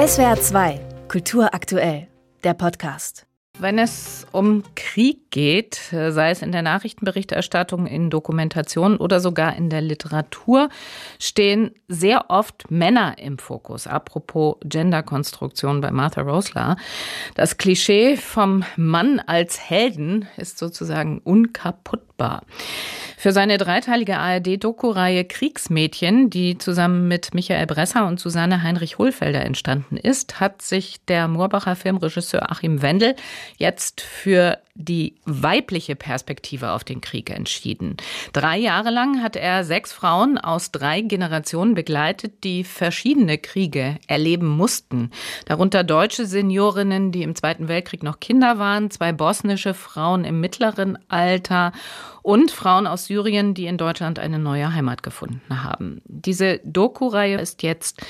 SWR 2, Kultur aktuell, der Podcast. Wenn es um Krieg geht, sei es in der Nachrichtenberichterstattung, in Dokumentationen oder sogar in der Literatur, stehen sehr oft Männer im Fokus. Apropos Genderkonstruktion bei Martha Rosler. Das Klischee vom Mann als Helden ist sozusagen unkaputtbar. Für seine dreiteilige ARD-Doku-Reihe Kriegsmädchen, die zusammen mit Michael Bresser und Susanne Heinrich Hohlfelder entstanden ist, hat sich der Moorbacher Filmregisseur Achim Wendel jetzt für die weibliche Perspektive auf den Krieg entschieden. Drei Jahre lang hat er sechs Frauen aus drei Generationen begleitet, die verschiedene Kriege erleben mussten. Darunter deutsche Seniorinnen, die im Zweiten Weltkrieg noch Kinder waren, zwei bosnische Frauen im mittleren Alter und Frauen aus Syrien, die in Deutschland eine neue Heimat gefunden haben. Diese Doku-Reihe ist jetzt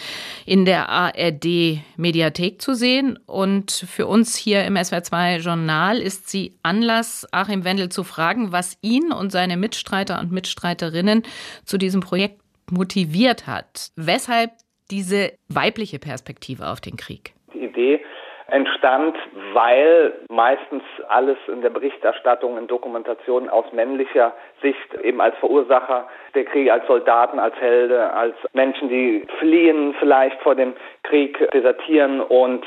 in der ARD-Mediathek zu sehen und für uns hier im SWR2-Journal ist sie Anlass, Achim Wendel zu fragen, was ihn und seine Mitstreiter und Mitstreiterinnen zu diesem Projekt motiviert hat. Weshalb diese weibliche Perspektive auf den Krieg? Die Idee entstand, weil meistens alles in der Berichterstattung, in Dokumentationen aus männlicher Sicht eben als Verursacher der Kriege, als Soldaten, als Helde, als Menschen, die fliehen vielleicht vor dem Krieg, desertieren und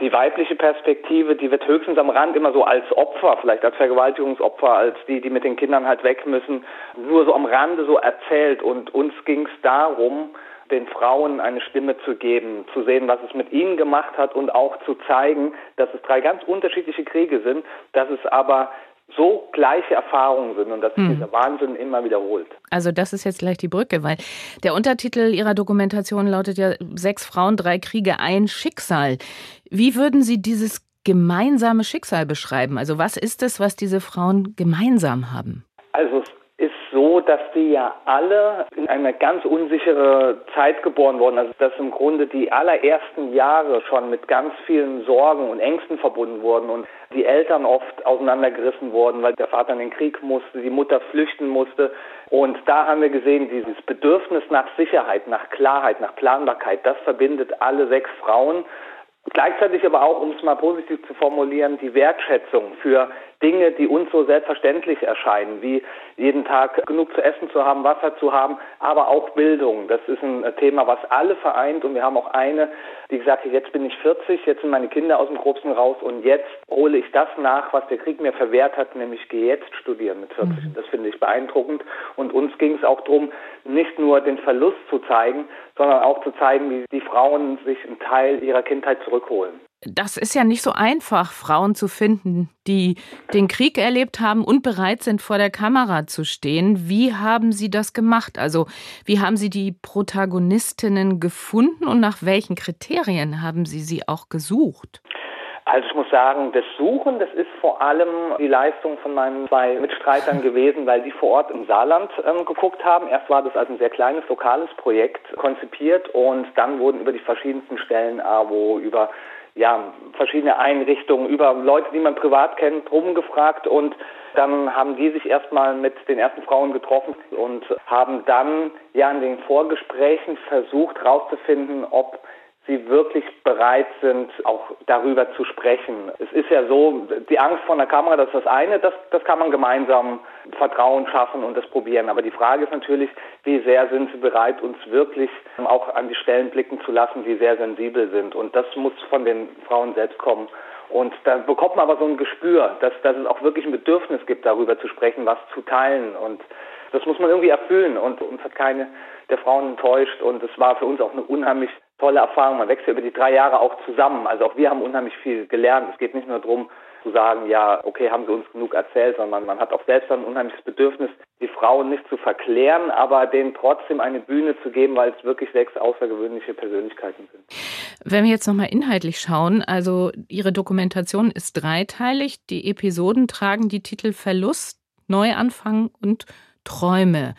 die weibliche Perspektive, die wird höchstens am Rand immer so als Opfer, vielleicht als Vergewaltigungsopfer, als die, die mit den Kindern halt weg müssen, nur so am Rande so erzählt. Und uns ging es darum, den Frauen eine Stimme zu geben, zu sehen, was es mit ihnen gemacht hat und auch zu zeigen, dass es drei ganz unterschiedliche Kriege sind, dass es aber so gleiche Erfahrungen sind und dass sich hm. dieser Wahnsinn immer wiederholt. Also das ist jetzt gleich die Brücke, weil der Untertitel Ihrer Dokumentation lautet ja Sechs Frauen, drei Kriege, ein Schicksal. Wie würden Sie dieses gemeinsame Schicksal beschreiben? Also was ist es, was diese Frauen gemeinsam haben? Also es dass die ja alle in eine ganz unsichere Zeit geboren wurden. Also dass im Grunde die allerersten Jahre schon mit ganz vielen Sorgen und Ängsten verbunden wurden und die Eltern oft auseinandergerissen wurden, weil der Vater in den Krieg musste, die Mutter flüchten musste. Und da haben wir gesehen, dieses Bedürfnis nach Sicherheit, nach Klarheit, nach Planbarkeit, das verbindet alle sechs Frauen. Gleichzeitig aber auch, um es mal positiv zu formulieren, die Wertschätzung für Dinge, die uns so selbstverständlich erscheinen, wie jeden Tag genug zu essen zu haben, Wasser zu haben, aber auch Bildung. Das ist ein Thema, was alle vereint und wir haben auch eine, die gesagt hat, jetzt bin ich 40, jetzt sind meine Kinder aus dem Grobsten raus und jetzt hole ich das nach, was der Krieg mir verwehrt hat, nämlich gehe jetzt studieren mit 40. Mhm. Das finde ich beeindruckend und uns ging es auch darum, nicht nur den Verlust zu zeigen, sondern auch zu zeigen, wie die Frauen sich einen Teil ihrer Kindheit zurückholen das ist ja nicht so einfach, Frauen zu finden, die den Krieg erlebt haben und bereit sind, vor der Kamera zu stehen. Wie haben Sie das gemacht? Also, wie haben Sie die Protagonistinnen gefunden und nach welchen Kriterien haben Sie sie auch gesucht? Also ich muss sagen, das Suchen, das ist vor allem die Leistung von meinen zwei Mitstreitern gewesen, weil die vor Ort im Saarland ähm, geguckt haben. Erst war das als ein sehr kleines lokales Projekt konzipiert und dann wurden über die verschiedensten Stellen, AWO, über ja, verschiedene Einrichtungen, über Leute, die man privat kennt, rumgefragt und dann haben die sich erstmal mit den ersten Frauen getroffen und haben dann ja in den Vorgesprächen versucht herauszufinden, ob sie wirklich bereit sind, auch darüber zu sprechen. Es ist ja so, die Angst vor der Kamera, das ist das eine, das, das kann man gemeinsam Vertrauen schaffen und das probieren. Aber die Frage ist natürlich, wie sehr sind sie bereit, uns wirklich auch an die Stellen blicken zu lassen, die sehr sensibel sind. Und das muss von den Frauen selbst kommen. Und da bekommt man aber so ein Gespür, dass, dass es auch wirklich ein Bedürfnis gibt, darüber zu sprechen, was zu teilen. Und das muss man irgendwie erfüllen. Und uns hat keine der Frauen enttäuscht. Und es war für uns auch eine unheimlich tolle Erfahrung. Man wächst ja über die drei Jahre auch zusammen. Also auch wir haben unheimlich viel gelernt. Es geht nicht nur darum, zu sagen, ja, okay, haben sie uns genug erzählt, sondern man hat auch selbst ein unheimliches Bedürfnis, die Frauen nicht zu verklären, aber denen trotzdem eine Bühne zu geben, weil es wirklich sechs außergewöhnliche Persönlichkeiten sind. Wenn wir jetzt nochmal inhaltlich schauen, also Ihre Dokumentation ist dreiteilig. Die Episoden tragen die Titel Verlust, Neuanfang und Träume.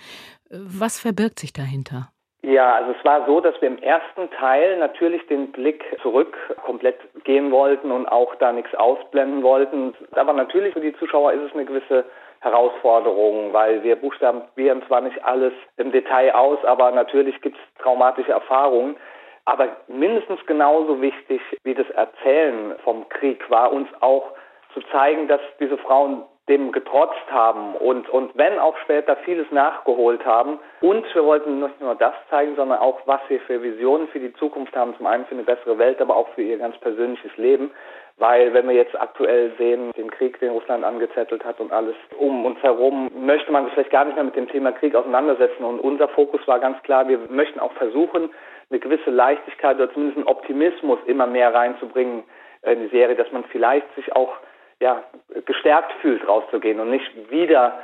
Was verbirgt sich dahinter? Ja, also es war so, dass wir im ersten Teil natürlich den Blick zurück komplett gehen wollten und auch da nichts ausblenden wollten. Aber natürlich für die Zuschauer ist es eine gewisse Herausforderung, weil wir buchstabieren zwar nicht alles im Detail aus, aber natürlich gibt es traumatische Erfahrungen. Aber mindestens genauso wichtig wie das Erzählen vom Krieg war uns auch zu zeigen, dass diese Frauen dem getrotzt haben und, und wenn auch später vieles nachgeholt haben. Und wir wollten nicht nur das zeigen, sondern auch, was wir für Visionen für die Zukunft haben. Zum einen für eine bessere Welt, aber auch für ihr ganz persönliches Leben. Weil wenn wir jetzt aktuell sehen, den Krieg, den Russland angezettelt hat und alles um uns herum, möchte man sich vielleicht gar nicht mehr mit dem Thema Krieg auseinandersetzen. Und unser Fokus war ganz klar, wir möchten auch versuchen, eine gewisse Leichtigkeit oder zumindest einen Optimismus immer mehr reinzubringen in die Serie, dass man vielleicht sich auch ja, gestärkt fühlt, rauszugehen und nicht wieder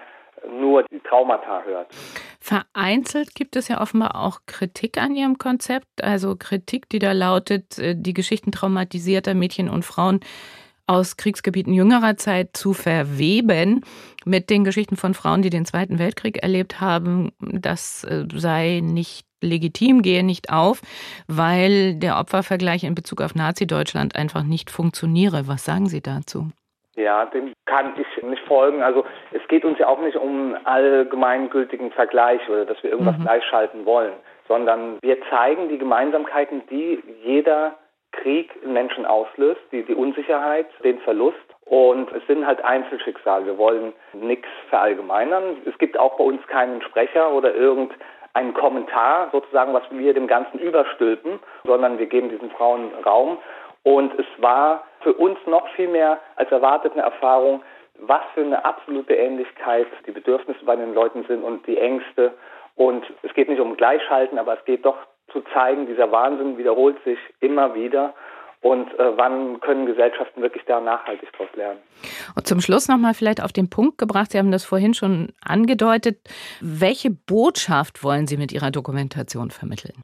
nur die Traumata hört. Vereinzelt gibt es ja offenbar auch Kritik an Ihrem Konzept, also Kritik, die da lautet, äh, die Geschichten traumatisierter Mädchen und Frauen aus Kriegsgebieten jüngerer Zeit zu verweben mit den Geschichten von Frauen, die den Zweiten Weltkrieg erlebt haben, das äh, sei nicht legitim, gehe nicht auf, weil der Opfervergleich in Bezug auf Nazi-Deutschland einfach nicht funktioniere. Was sagen Sie dazu? Ja, dem kann ich nicht folgen. Also es geht uns ja auch nicht um einen allgemeingültigen Vergleich oder dass wir irgendwas mhm. gleichschalten wollen, sondern wir zeigen die Gemeinsamkeiten, die jeder Krieg in Menschen auslöst, die, die Unsicherheit, den Verlust. Und es sind halt Einzelschicksale. Wir wollen nichts verallgemeinern. Es gibt auch bei uns keinen Sprecher oder irgendeinen Kommentar sozusagen, was wir dem Ganzen überstülpen, sondern wir geben diesen Frauen Raum und es war für uns noch viel mehr als erwartet eine Erfahrung, was für eine absolute Ähnlichkeit die Bedürfnisse bei den Leuten sind und die Ängste. Und es geht nicht um Gleichhalten, aber es geht doch zu zeigen, dieser Wahnsinn wiederholt sich immer wieder. Und äh, wann können Gesellschaften wirklich da nachhaltig daraus lernen? Und zum Schluss nochmal vielleicht auf den Punkt gebracht, Sie haben das vorhin schon angedeutet. Welche Botschaft wollen Sie mit Ihrer Dokumentation vermitteln?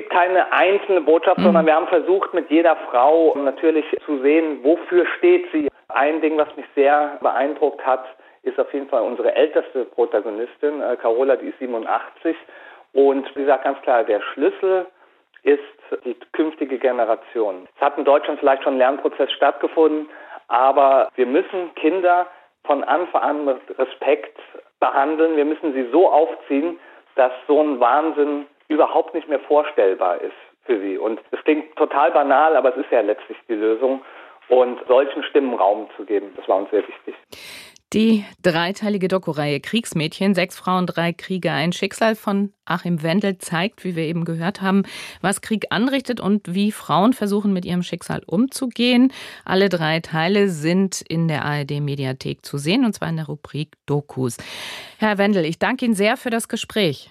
Keine einzelne Botschaft, mhm. sondern wir haben versucht, mit jeder Frau natürlich zu sehen, wofür steht sie. Ein Ding, was mich sehr beeindruckt hat, ist auf jeden Fall unsere älteste Protagonistin, äh, Carola, die ist 87. Und sie sagt ganz klar, der Schlüssel ist die künftige Generation. Es hat in Deutschland vielleicht schon ein Lernprozess stattgefunden, aber wir müssen Kinder von Anfang an mit Respekt behandeln. Wir müssen sie so aufziehen, dass so ein Wahnsinn überhaupt nicht mehr vorstellbar ist für sie. Und es klingt total banal, aber es ist ja letztlich die Lösung. Und solchen Stimmen Raum zu geben, das war uns sehr wichtig. Die dreiteilige Doku-Reihe Kriegsmädchen, sechs Frauen, drei Kriege, ein Schicksal von Achim Wendel zeigt, wie wir eben gehört haben, was Krieg anrichtet und wie Frauen versuchen, mit ihrem Schicksal umzugehen. Alle drei Teile sind in der ARD-Mediathek zu sehen, und zwar in der Rubrik Dokus. Herr Wendel, ich danke Ihnen sehr für das Gespräch.